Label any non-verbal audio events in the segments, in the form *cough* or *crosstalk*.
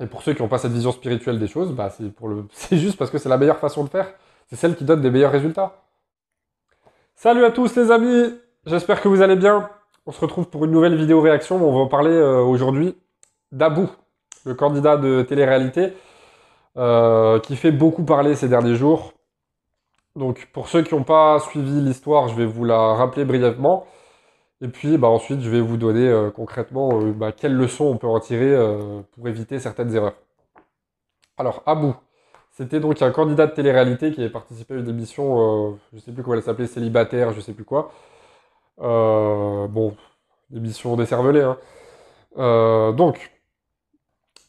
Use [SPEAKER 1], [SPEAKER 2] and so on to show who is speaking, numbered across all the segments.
[SPEAKER 1] Et pour ceux qui n'ont pas cette vision spirituelle des choses, bah c'est pour le... *laughs* c'est juste parce que c'est la meilleure façon de faire. C'est celle qui donne des meilleurs résultats. Salut à tous les amis, j'espère que vous allez bien. On se retrouve pour une nouvelle vidéo réaction. On va parler euh, aujourd'hui d'Abou, le candidat de télé-réalité, euh, qui fait beaucoup parler ces derniers jours. Donc pour ceux qui n'ont pas suivi l'histoire, je vais vous la rappeler brièvement. Et puis bah, ensuite, je vais vous donner euh, concrètement euh, bah, quelles leçons on peut en tirer euh, pour éviter certaines erreurs. Alors, Abou, c'était donc un candidat de télé-réalité qui avait participé à une émission, je ne sais plus comment elle s'appelait, célibataire, je ne sais plus quoi. bon, émission décervelée. Hein. donc,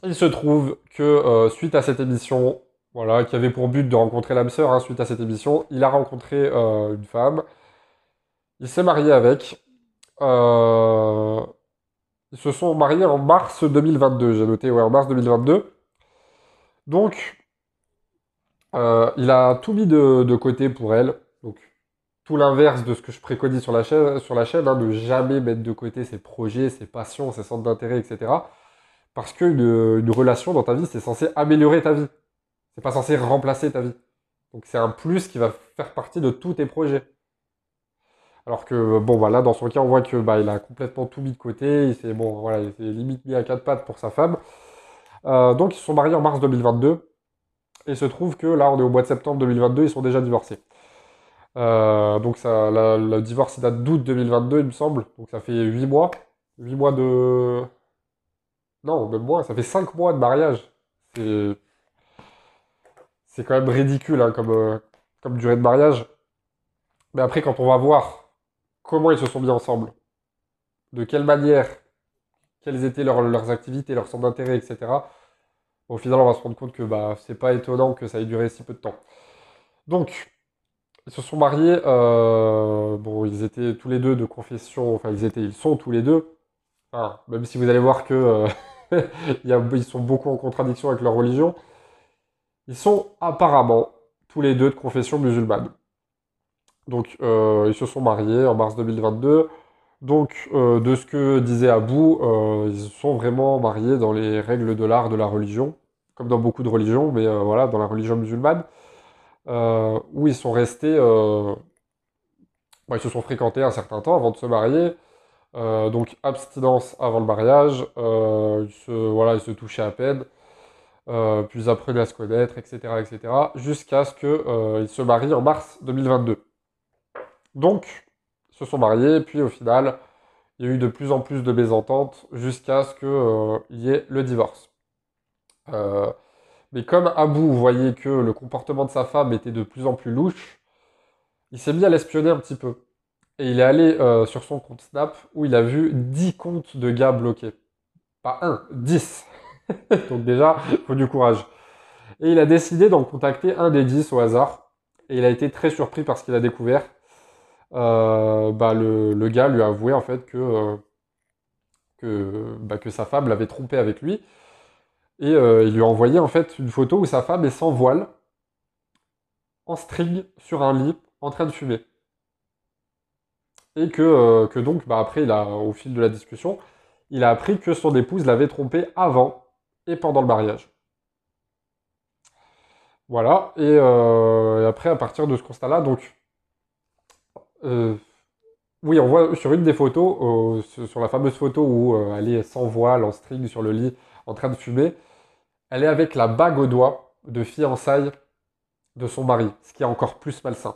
[SPEAKER 1] il se trouve que suite à cette émission, voilà, qui avait pour but de rencontrer l'âme sœur, hein, suite à cette émission, il a rencontré une femme. Il s'est marié avec, euh, ils se sont mariés en mars 2022, j'ai noté, ouais, en mars 2022. Donc, euh, il a tout mis de, côté pour elle. Donc, tout l'inverse de ce que je préconise sur la chaîne, sur la chaîne hein, de jamais mettre de côté ses projets, ses passions, ses centres d'intérêt, etc. Parce qu'une une relation dans ta vie, c'est censé améliorer ta vie. C'est pas censé remplacer ta vie. Donc, c'est un plus qui va faire partie de tous tes projets. Alors que, bon, voilà, dans son cas, on voit que bah, il a complètement tout mis de côté. Il s'est bon, voilà, il limite mis à quatre pattes pour sa femme. Euh, donc, ils se sont mariés en mars 2022. Et se trouve que là, on est au mois de septembre 2022, ils sont déjà divorcés. Euh, donc, ça, le divorce, il date d'août 2022, il me semble. Donc, ça fait 8 mois. 8 mois de. Non, même moins, ça fait 5 mois de mariage. C'est. C'est quand même ridicule hein, comme, euh, comme durée de mariage. Mais après, quand on va voir comment ils se sont mis ensemble, de quelle manière, quelles étaient leurs, activités, leurs centres d'intérêt, etc. Au final, on va se rendre compte que bah, c'est pas étonnant que ça ait duré si peu de temps. Donc, ils se sont mariés. Euh, bon, ils étaient tous les deux de confession. Enfin, ils étaient, ils sont tous les deux. Même si vous allez voir que euh, *laughs* ils sont beaucoup en contradiction avec leur religion. Ils sont apparemment tous les deux de confession musulmane. Donc, euh, ils se sont mariés en mars 2022. Donc, euh, de ce que disait Abou, euh, ils sont vraiment mariés dans les règles de l'art de la religion, comme dans beaucoup de religions, mais voilà, dans la religion musulmane, où ils sont restés, ils se sont fréquentés un certain temps avant de se marier. donc, abstinence avant le mariage, ils se, voilà, ils se touchaient à peine. puis apprenaient à se connaître, etc., etc., jusqu'à ce qu'ils se marient en mars 2022. Donc, ils se sont mariés, puis au final, il y a eu de plus en plus de mésententes jusqu'à ce qu'il euh, y ait le divorce. Euh, mais comme Abou voyait que le comportement de sa femme était de plus en plus louche, il s'est mis à l'espionner un petit peu. Et il est allé euh, sur son compte Snap où il a vu 10 comptes de gars bloqués. Pas un, 10. *laughs* Donc déjà, il faut du courage. Et il a décidé d'en contacter un des 10 au hasard. Et il a été très surpris par ce qu'il a découvert. Euh, bah, le, gars lui a avoué en fait que, euh, que, bah, que sa femme l'avait trompé avec lui. Et euh, il lui a envoyé en fait une photo où sa femme est sans voile, en string, sur un lit, en train de fumer. Et que, que donc, bah, après, il a, au fil de la discussion, il a appris que son épouse l'avait trompé avant et pendant le mariage. Voilà, et après, à partir de ce constat-là, donc, euh, oui, on voit sur une des photos, sur la fameuse photo où euh, elle est sans voile, en string sur le lit, en train de fumer, elle est avec la bague au doigt de fiançailles de son mari, ce qui est encore plus malsain.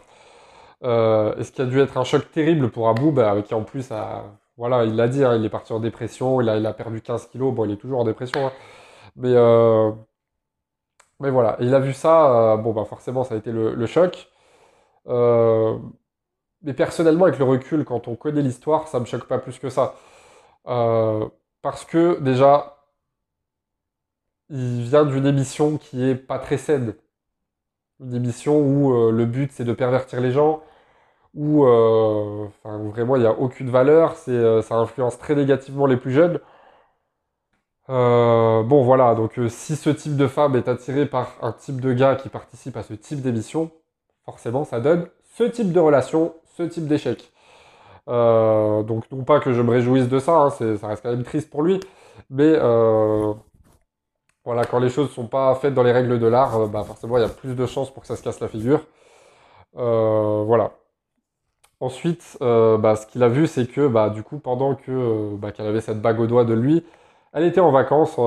[SPEAKER 1] Euh, et ce qui a dû être un choc terrible pour Abou, bah, qui en plus a, voilà, il l'a dit, hein, il est parti en dépression, il a, perdu 15 kilos, bon, il est toujours en dépression, hein. mais, mais voilà, il a vu ça, bon, bah, forcément, ça a été le choc. Mais personnellement, avec le recul, quand on connaît l'histoire, ça me choque pas plus que ça. Euh, parce que déjà, il vient d'une émission qui est pas très saine. Une émission où euh, le but c'est de pervertir les gens, où, euh, vraiment il n'y a aucune valeur, ça influence très négativement les plus jeunes. bon voilà, donc si ce type de femme est attiré par un type de gars qui participe à ce type d'émission, forcément ça donne ce type de relation type d'échec. Euh, donc non pas que je me réjouisse de ça, hein, ça reste quand même triste pour lui, mais euh, voilà, quand les choses ne sont pas faites dans les règles de l'art, bah, forcément, il y a plus de chances pour que ça se casse la figure. voilà. Ensuite, bah, ce qu'il a vu, c'est que bah, du coup, pendant que bah, qu'elle avait cette bague au doigt de lui, elle était en vacances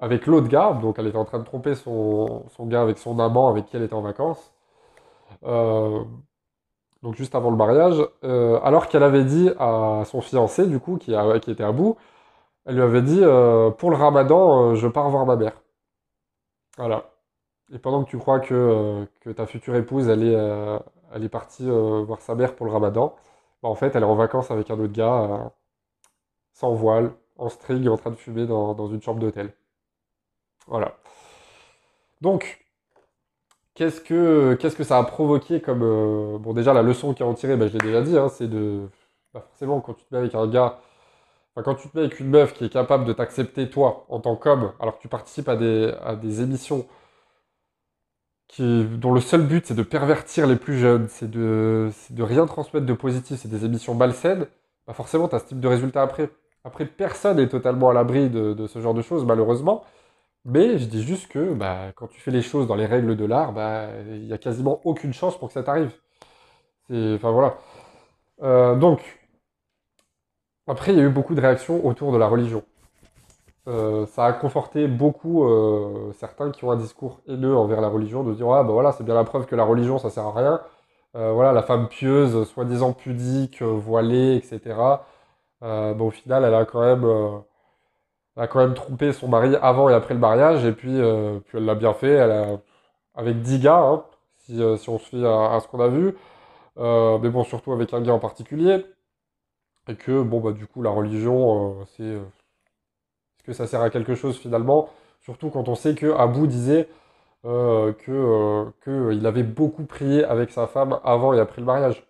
[SPEAKER 1] avec l'autre gars, donc elle était en train de tromper son, son, gars avec son amant avec qui elle était en vacances. Donc juste avant le mariage, alors qu'elle avait dit à son fiancé, du coup, qui, était à bout, elle lui avait dit euh, Pour le ramadan, euh, je pars voir ma mère. Voilà. Et pendant que tu crois que, euh, ta future épouse, elle est, partie voir sa mère pour le ramadan, bah, en fait, elle est en vacances avec un autre gars, sans voile, en string, en train de fumer dans une chambre d'hôtel. Voilà. Donc, qu'est-ce que, qu'est-ce que ça a provoqué comme. bon, déjà, la leçon qui a en tiré, bah, je l'ai déjà dit, hein, c'est de. Bah, forcément, quand tu te mets avec un gars quand tu te mets avec une meuf qui est capable de t'accepter toi en tant qu'homme, alors que tu participes à des, à des émissions qui, dont le seul but c'est de pervertir les plus jeunes, c'est de, de rien transmettre de positif, c'est des émissions malsaines, bah forcément tu as ce type de résultat après. Après, personne n'est totalement à l'abri de, ce genre de choses, malheureusement. Mais je dis juste que bah, quand tu fais les choses dans les règles de l'art, bah, il n'y a quasiment aucune chance pour que ça t'arrive. Enfin voilà. Euh, donc, après, il y a eu beaucoup de réactions autour de la religion. Euh, ça a conforté beaucoup euh, certains qui ont un discours haineux envers la religion, de dire ah bah voilà c'est bien la preuve que la religion ça sert à rien. Voilà la femme pieuse, soi-disant pudique, voilée, etc. Bah, au final elle a quand même, elle a quand même trompé son mari avant et après le mariage et puis, puis elle l'a bien fait. Avec 10 gars, hein, si, si, on se fie à, ce qu'on a vu, mais bon surtout avec un gars en particulier. Et que, bon, bah, du coup, la religion, euh, c'est. Euh, est-ce que ça sert à quelque chose finalement? Surtout quand on sait que Abou disait euh, que qu'il avait beaucoup prié avec sa femme avant et après le mariage.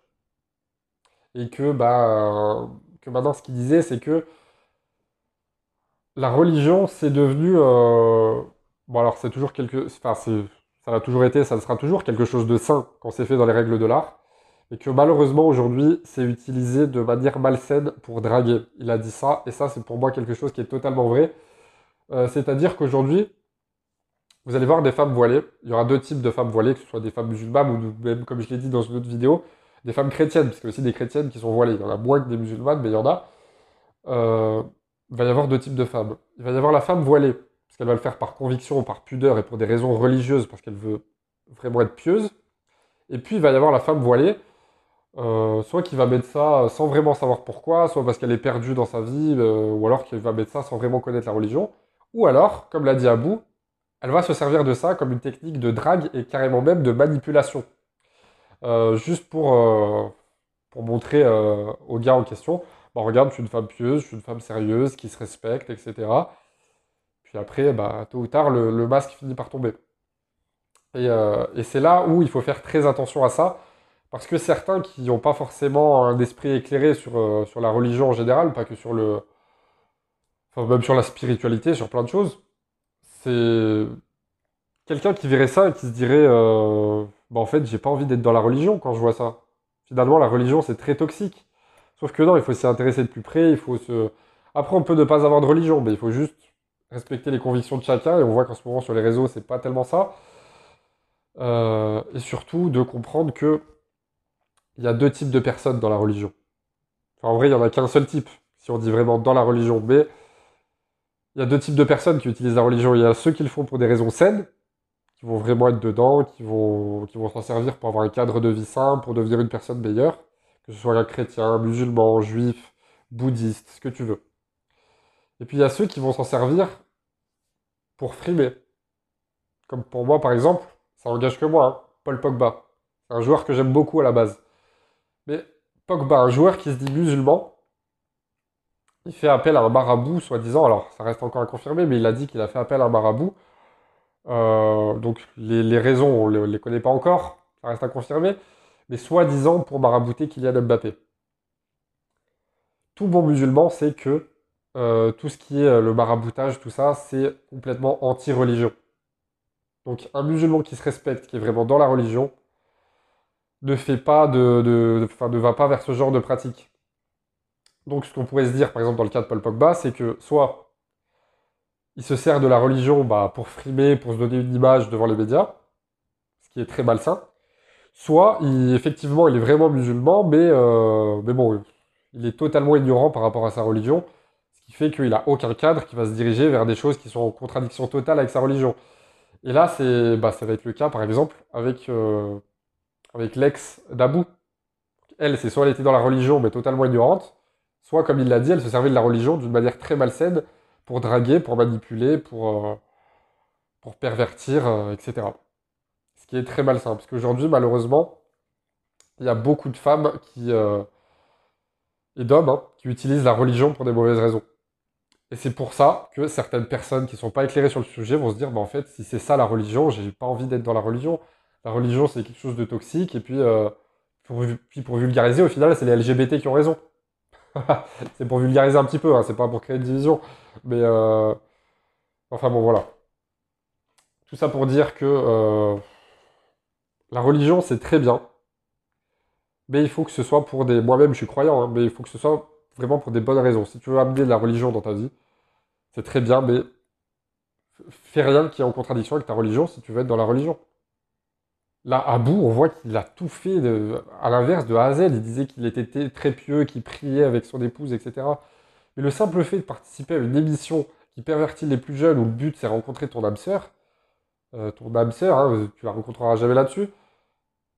[SPEAKER 1] Et que, bah, que maintenant, ce qu'il disait, c'est que la religion, c'est devenu. bon, alors, c'est toujours quelque. Enfin, ça a toujours été, ça sera toujours quelque chose de sain quand c'est fait dans les règles de l'art et que malheureusement aujourd'hui c'est utilisé de manière malsaine pour draguer. Il a dit ça, et ça c'est pour moi quelque chose qui est totalement vrai. Euh, c'est-à-dire qu'aujourd'hui, vous allez voir des femmes voilées. Il y aura deux types de femmes voilées, que ce soit des femmes musulmanes ou même, comme je l'ai dit dans une autre vidéo, des femmes chrétiennes, parce y a aussi des chrétiennes qui sont voilées. Il y en a moins que des musulmanes, mais il y en a. Euh, il va y avoir deux types de femmes. Il va y avoir la femme voilée, parce qu'elle va le faire par conviction, par pudeur et pour des raisons religieuses, parce qu'elle veut vraiment être pieuse. Et puis il va y avoir la femme voilée, euh, soit qu'il va mettre ça sans vraiment savoir pourquoi, soit parce qu'elle est perdue dans sa vie, euh, ou alors qu'il va mettre ça sans vraiment connaître la religion, ou alors, comme l'a dit Abou, elle va se servir de ça comme une technique de drague et carrément même de manipulation. Euh, juste pour, montrer au gars en question, bah, regarde, je suis une femme pieuse, je suis une femme sérieuse, qui se respecte, etc. Puis après, bah, tôt ou tard, le, masque finit par tomber. Et, et c'est là où il faut faire très attention à ça, parce que certains qui n'ont pas forcément un esprit éclairé sur, euh, sur la religion en général, pas que sur le. Enfin, même sur la spiritualité, sur plein de choses, c'est. Quelqu'un qui verrait ça et qui se dirait euh, bah, en fait, j'ai pas envie d'être dans la religion quand je vois ça. Finalement, la religion, c'est très toxique. Sauf que non, il faut s'y intéresser de plus près, il faut se. Après, on peut ne pas avoir de religion, mais il faut juste respecter les convictions de chacun, et on voit qu'en ce moment sur les réseaux, c'est pas tellement ça. Euh, et surtout de comprendre que il y a deux types de personnes dans la religion. en vrai, il n'y en a qu'un seul type, si on dit vraiment dans la religion. Mais il y a deux types de personnes qui utilisent la religion. Il y a ceux qui le font pour des raisons saines, qui vont vraiment être dedans, qui vont, qui vont s'en servir pour avoir un cadre de vie sain, pour devenir une personne meilleure, que ce soit un chrétien, musulman, juif, bouddhiste, ce que tu veux. Et puis il y a ceux qui vont s'en servir pour frimer. Comme pour moi, par exemple, ça engage que moi, hein, Paul Pogba. C'est un joueur que j'aime beaucoup à la base. Mais Pogba, un joueur qui se dit musulman, il fait appel à un marabout, soi-disant. Alors, ça reste encore à confirmer, mais il a dit qu'il a fait appel à un marabout. Euh, donc, les, raisons, on ne les, connaît pas encore, ça reste à confirmer. Mais soi-disant pour marabouter Kylian Mbappé. Tout bon musulman sait que euh, tout ce qui est euh, le maraboutage, tout ça, c'est complètement anti-religion. Donc, un musulman qui se respecte, qui est vraiment dans la religion, ne fait pas de, ne va pas vers ce genre de pratique. Donc ce qu'on pourrait se dire, par exemple dans le cas de Paul Pogba, c'est que soit il se sert de la religion bah, pour frimer, pour se donner une image devant les médias, ce qui est très malsain. Soit, il, effectivement, il est vraiment musulman, mais, euh, mais bon, il est totalement ignorant par rapport à sa religion, ce qui fait qu'il n'a aucun cadre qui va se diriger vers des choses qui sont en contradiction totale avec sa religion. Et là, c'est, bah, ça va être le cas, par exemple, avec, euh, avec l'ex d'Abou. Elle, c'est soit elle était dans la religion, mais totalement ignorante, soit, comme il l'a dit, elle se servait de la religion d'une manière très malsaine pour draguer, pour manipuler, pour, euh, pour pervertir, etc. Qui est très malsain, parce qu'aujourd'hui, malheureusement, il y a beaucoup de femmes qui, et d'hommes hein, qui utilisent la religion pour des mauvaises raisons. Et c'est pour ça que certaines personnes qui ne sont pas éclairées sur le sujet vont se dire, bah, en fait, si c'est ça la religion, j'ai pas envie d'être dans la religion. La religion, c'est quelque chose de toxique, et puis, euh, pour, vulgariser, au final, c'est les LGBT qui ont raison. *laughs* c'est pour vulgariser un petit peu, hein, c'est pas pour créer une division. Mais, euh, enfin bon, voilà. Tout ça pour dire que euh, la religion, c'est très bien mais il faut que ce soit pour des... Moi-même, je suis croyant, hein, mais il faut que ce soit vraiment pour des bonnes raisons. Si tu veux amener de la religion dans ta vie, c'est très bien, mais fais rien qui est en contradiction avec ta religion si tu veux être dans la religion. Là, à bout, on voit qu'il a tout fait à l'inverse de A à Z. Il disait qu'il était très pieux, qu'il priait avec son épouse, etc. Mais le simple fait de participer à une émission qui pervertit les plus jeunes, où le but c'est rencontrer ton âme sœur, euh, ton âme sœur, hein, tu la rencontreras jamais là-dessus,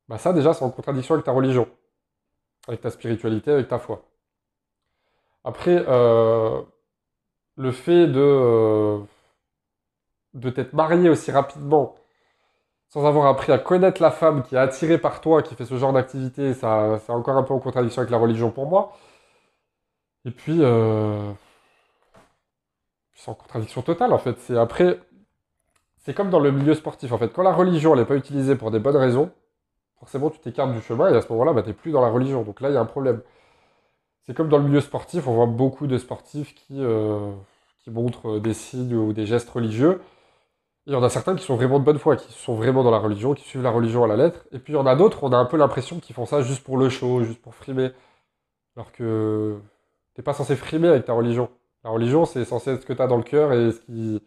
[SPEAKER 1] bah ça déjà c'est en contradiction avec ta religion avec ta spiritualité, avec ta foi. Après, euh, le fait de, euh, de t'être marié aussi rapidement, sans avoir appris à connaître la femme qui est attirée par toi, qui fait ce genre d'activité, ça, c'est encore un peu en contradiction avec la religion pour moi. Et puis, euh, c'est en contradiction totale en fait. C'est après, c'est comme dans le milieu sportif en fait. Quand la religion n'est pas utilisée pour des bonnes raisons, forcément tu t'écartes du chemin et à ce moment-là, bah, tu n'es plus dans la religion. Donc là, il y a un problème. C'est comme dans le milieu sportif, on voit beaucoup de sportifs qui, euh, qui montrent des signes ou des gestes religieux. il y en a certains qui sont vraiment de bonne foi, qui sont vraiment dans la religion, qui suivent la religion à la lettre. Et puis il y en a d'autres, on a un peu l'impression qu'ils font ça juste pour le show, juste pour frimer. Alors que t'es pas censé frimer avec ta religion. La religion, c'est censé être ce que tu as dans le cœur et ce qui,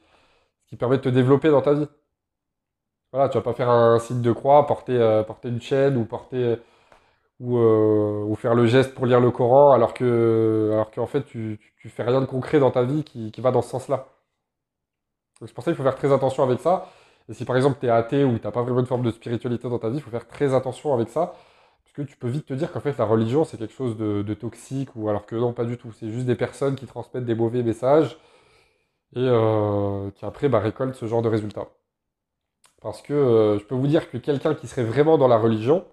[SPEAKER 1] ce qui permet de te développer dans ta vie. Voilà, tu vas pas faire un signe de croix, porter, euh, porter une chaîne ou porter ou, euh, ou, faire le geste pour lire le Coran, alors que alors qu'en fait tu, tu, fais rien de concret dans ta vie qui, qui va dans ce sens-là. C'est pour ça qu'il faut faire très attention avec ça. Et si par exemple tu es athée ou tu n'as pas vraiment une forme de spiritualité dans ta vie, il faut faire très attention avec ça. Parce que tu peux vite te dire qu'en fait la religion c'est quelque chose de, de, toxique, ou alors que non, pas du tout. C'est juste des personnes qui transmettent des mauvais messages et euh, qui après bah, récoltent ce genre de résultats. Parce que euh, je peux vous dire que quelqu'un qui serait vraiment dans la religion,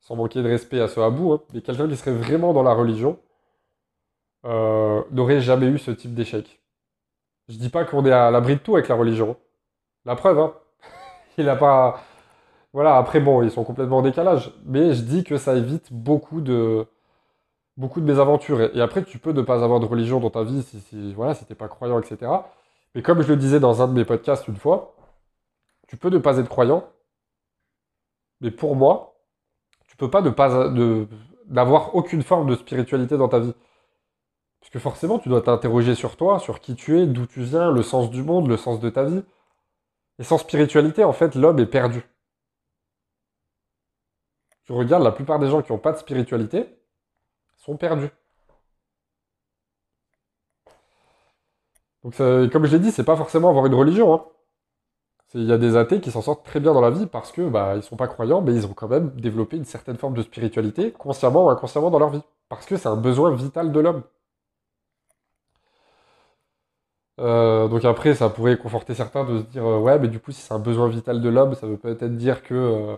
[SPEAKER 1] sans manquer de respect à ce Abou, hein, mais quelqu'un qui serait vraiment dans la religion, euh, n'aurait jamais eu ce type d'échec. Je dis pas qu'on est à l'abri de tout avec la religion. La preuve, hein. *laughs* Il a pas. Voilà, après, bon, ils sont complètement en décalage. Mais je dis que ça évite beaucoup de. Beaucoup de mésaventures. Et, après, tu peux ne pas avoir de religion dans ta vie si, si voilà, si pas croyant, etc. Mais comme je le disais dans un de mes podcasts une fois, tu peux ne pas être croyant, mais pour moi, tu peux pas ne pas n'avoir aucune forme de spiritualité dans ta vie. Parce que forcément, tu dois t'interroger sur toi, sur qui tu es, d'où tu viens, le sens du monde, le sens de ta vie. Et sans spiritualité, en fait, l'homme est perdu. Tu regardes, la plupart des gens qui n'ont pas de spiritualité sont perdus. Donc, comme je l'ai dit, c'est pas forcément avoir une religion. Hein. Il y a des athées qui s'en sortent très bien dans la vie parce que bah, ils sont pas croyants, mais ils ont quand même développé une certaine forme de spiritualité, consciemment ou inconsciemment dans leur vie. Parce que c'est un besoin vital de l'homme. Euh, donc après, ça pourrait conforter certains de se dire euh, ouais, mais du coup, si c'est un besoin vital de l'homme, ça veut peut-être dire que, euh,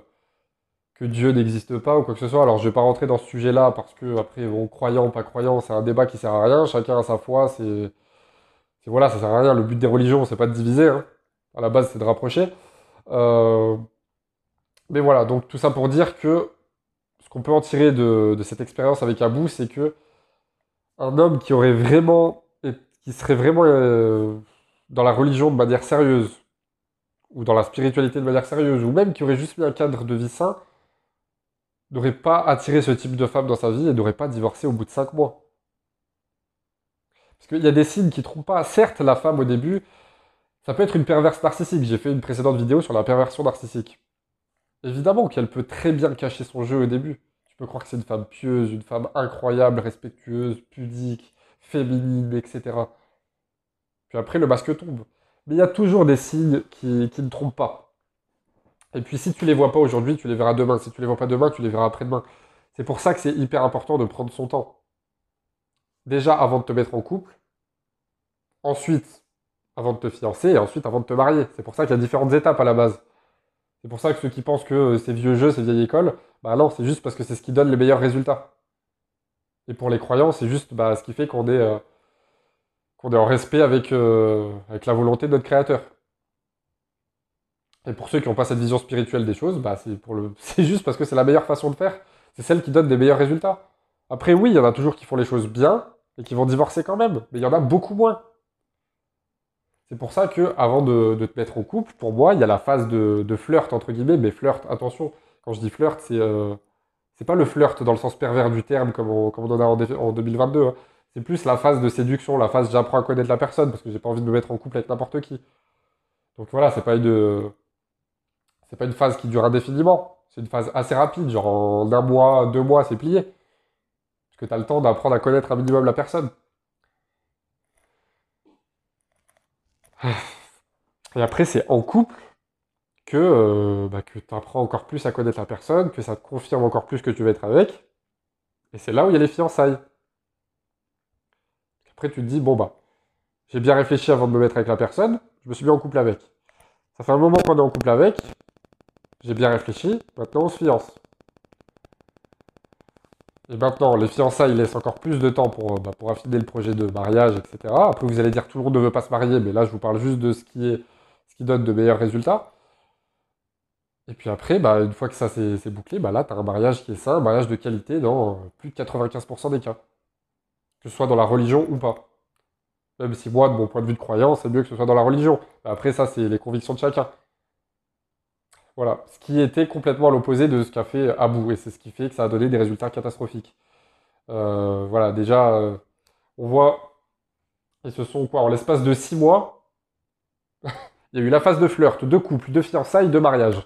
[SPEAKER 1] que Dieu n'existe pas ou quoi que ce soit. Alors je vais pas rentrer dans ce sujet-là parce que après, bon, croyant ou pas croyant, c'est un débat qui sert à rien. Chacun a sa foi, c'est voilà, ça sert à rien. Le but des religions, c'est pas de diviser. Hein. À la base, c'est de rapprocher. Euh, mais voilà, donc tout ça pour dire que ce qu'on peut en tirer de, cette expérience avec Abou, c'est que un homme qui aurait vraiment, qui serait vraiment euh, dans la religion de manière sérieuse, ou dans la spiritualité de manière sérieuse, ou même qui aurait juste mis un cadre de vie sain, n'aurait pas attiré ce type de femme dans sa vie et n'aurait pas divorcé au bout de cinq mois. Parce qu'il y a des signes qui ne trompent pas. Certes, la femme au début, ça peut être une perverse narcissique. J'ai fait une précédente vidéo sur la perversion narcissique. Évidemment qu'elle peut très bien cacher son jeu au début. Tu peux croire que c'est une femme pieuse, une femme incroyable, respectueuse, pudique, féminine, etc. Puis après, le masque tombe. Mais il y a toujours des signes qui, qui ne trompent pas. Et puis si tu les vois pas aujourd'hui, tu les verras demain. Si tu les vois pas demain, tu les verras après-demain. C'est pour ça que c'est hyper important de prendre son temps. Déjà avant de te mettre en couple, ensuite avant de te fiancer et ensuite avant de te marier. C'est pour ça qu'il y a différentes étapes à la base. C'est pour ça que ceux qui pensent que c'est vieux jeu, c'est vieille école, bah non, c'est juste parce que c'est ce qui donne les meilleurs résultats. Et pour les croyants, c'est juste bah, ce qui fait qu'on est, euh, est en respect avec, euh, avec la volonté de notre créateur. Et pour ceux qui n'ont pas cette vision spirituelle des choses, bah *laughs* c'est juste parce que c'est la meilleure façon de faire. C'est celle qui donne des meilleurs résultats. Après, oui, il y en a toujours qui font les choses bien et qui vont divorcer quand même, mais il y en a beaucoup moins. C'est pour ça que, avant de, te mettre en couple, pour moi, il y a la phase de, flirt, entre guillemets, mais flirt, attention, quand je dis flirt, c'est euh, pas le flirt dans le sens pervers du terme comme on, en a en, 2022. Hein. C'est plus la phase de séduction, la phase j'apprends à connaître la personne parce que j'ai pas envie de me mettre en couple avec n'importe qui. Donc voilà, c'est pas une pas une phase qui dure indéfiniment. C'est une phase assez rapide, genre en un mois, deux mois, c'est plié. Parce que tu as le temps d'apprendre à connaître un minimum la personne. *sighs* Et après, c'est en couple que, euh, bah, tu apprends encore plus à connaître la personne, que ça te confirme encore plus que tu veux être avec. Et c'est là où il y a les fiançailles. Après, tu te dis, bon, bah, j'ai bien réfléchi avant de me mettre avec la personne, je me suis mis en couple avec. Ça fait un moment qu'on est en couple avec, j'ai bien réfléchi, maintenant on se fiance. Et maintenant, les fiançailles laissent encore plus de temps pour, bah, pour affiner le projet de mariage, etc. Après, vous allez dire tout le monde ne veut pas se marier, mais là, je vous parle juste de ce qui, est, ce qui donne de meilleurs résultats. Et puis après, bah, une fois que ça c'est bouclé, bah là, tu as un mariage qui est sain, un mariage de qualité dans euh, plus de 95% des cas. Que ce soit dans la religion ou pas. Même si moi, de mon point de vue de croyance, c'est mieux que ce soit dans la religion. après, ça, c'est les convictions de chacun. Voilà, ce qui était complètement à l'opposé de ce qu'a fait Abou, et c'est ce qui fait que ça a donné des résultats catastrophiques. Euh, voilà, déjà, euh, on voit, ils se sont quoi, en l'espace de six mois, *laughs* il y a eu la phase de flirt, de couple, de fiançailles, de mariage.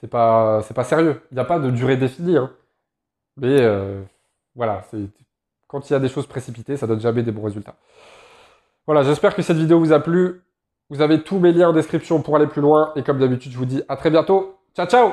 [SPEAKER 1] C'est pas, pas sérieux. Il n'y a pas de durée définie. Hein. Mais euh, voilà, quand il y a des choses précipitées, ça donne jamais des bons résultats. Voilà, j'espère que cette vidéo vous a plu. Vous avez tous mes liens en description pour aller plus loin. Et comme d'habitude, je vous dis à très bientôt. Ciao, ciao